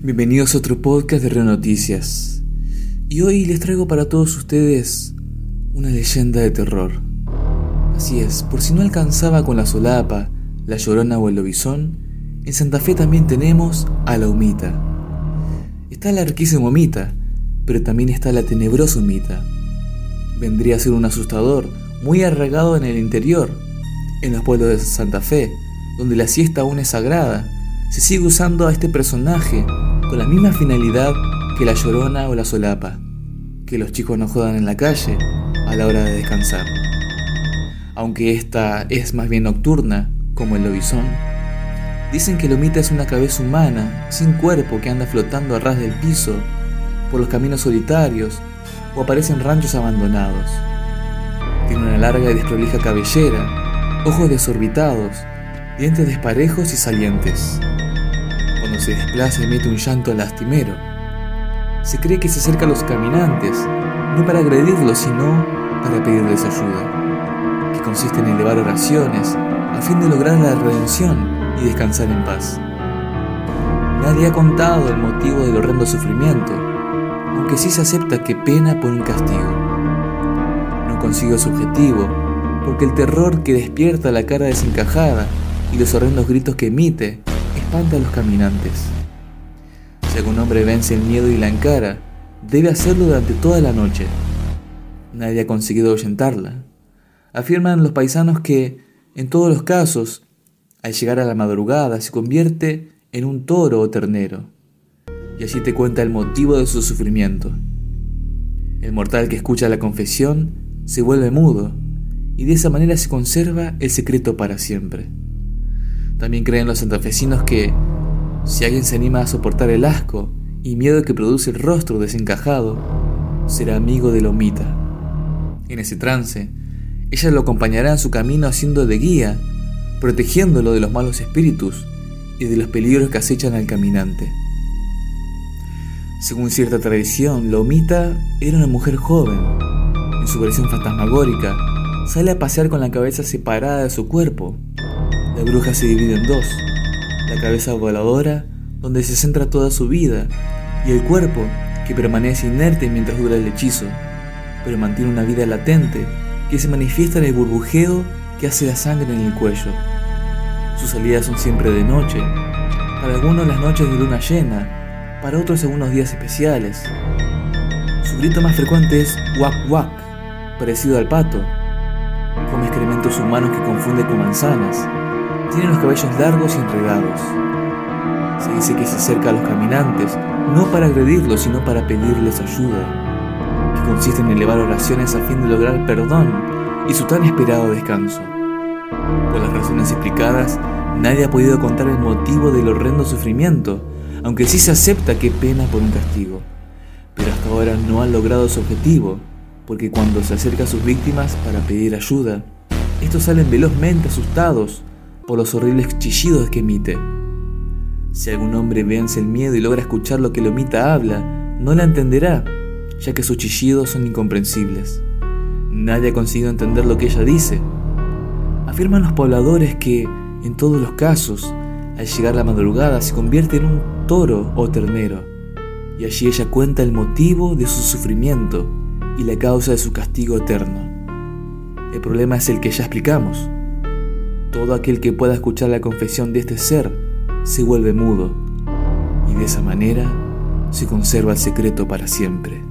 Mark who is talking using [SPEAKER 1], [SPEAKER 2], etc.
[SPEAKER 1] Bienvenidos a otro podcast de Río Noticias. Y hoy les traigo para todos ustedes una leyenda de terror. Así es, por si no alcanzaba con la solapa, la llorona o el lobizón, en Santa Fe también tenemos a la humita. Está la riquísima humita, pero también está la tenebrosa humita. Vendría a ser un asustador, muy arraigado en el interior, en los pueblos de Santa Fe, donde la siesta aún es sagrada, se sigue usando a este personaje con la misma finalidad que la llorona o la solapa, que los chicos no jodan en la calle a la hora de descansar. Aunque esta es más bien nocturna, como el lobizón, dicen que Lomita es una cabeza humana, sin cuerpo, que anda flotando a ras del piso, por los caminos solitarios o aparece en ranchos abandonados. Tiene una larga y desprolija cabellera, ojos desorbitados, dientes desparejos y salientes se desplaza emite un llanto lastimero. Se cree que se acerca a los caminantes, no para agredirlos, sino para pedirles ayuda, que consiste en elevar oraciones a fin de lograr la redención y descansar en paz. Nadie ha contado el motivo del horrendo sufrimiento, aunque sí se acepta que pena por un castigo. No consigue su objetivo, porque el terror que despierta la cara desencajada y los horrendos gritos que emite espanta a los caminantes. Si algún hombre vence el miedo y la encara, debe hacerlo durante toda la noche. Nadie ha conseguido ahuyentarla. Afirman los paisanos que, en todos los casos, al llegar a la madrugada se convierte en un toro o ternero, y allí te cuenta el motivo de su sufrimiento. El mortal que escucha la confesión se vuelve mudo, y de esa manera se conserva el secreto para siempre. También creen los santafesinos que, si alguien se anima a soportar el asco y miedo que produce el rostro desencajado, será amigo de Lomita. En ese trance, ella lo acompañará en su camino haciendo de guía, protegiéndolo de los malos espíritus y de los peligros que acechan al caminante. Según cierta tradición, Lomita era una mujer joven. En su versión fantasmagórica, sale a pasear con la cabeza separada de su cuerpo la bruja se divide en dos, la cabeza voladora, donde se centra toda su vida, y el cuerpo, que permanece inerte mientras dura el hechizo, pero mantiene una vida latente que se manifiesta en el burbujeo que hace la sangre en el cuello. Sus salidas son siempre de noche, para algunos las noches de luna llena, para otros en unos días especiales. Su grito más frecuente es wak wak, parecido al pato. Come excrementos humanos que confunde con manzanas tiene los cabellos largos y enredados. Se dice que se acerca a los caminantes, no para agredirlos, sino para pedirles ayuda, que consiste en elevar oraciones a fin de lograr perdón y su tan esperado descanso. Por las razones explicadas, nadie ha podido contar el motivo del horrendo sufrimiento, aunque sí se acepta que pena por un castigo. Pero hasta ahora no han logrado su objetivo, porque cuando se acerca a sus víctimas para pedir ayuda, estos salen velozmente asustados por los horribles chillidos que emite. Si algún hombre vence el miedo y logra escuchar lo que Lomita habla, no la entenderá, ya que sus chillidos son incomprensibles. Nadie ha conseguido entender lo que ella dice. Afirman los pobladores que, en todos los casos, al llegar la madrugada se convierte en un toro o ternero, y allí ella cuenta el motivo de su sufrimiento y la causa de su castigo eterno. El problema es el que ya explicamos. Todo aquel que pueda escuchar la confesión de este ser se vuelve mudo y de esa manera se conserva el secreto para siempre.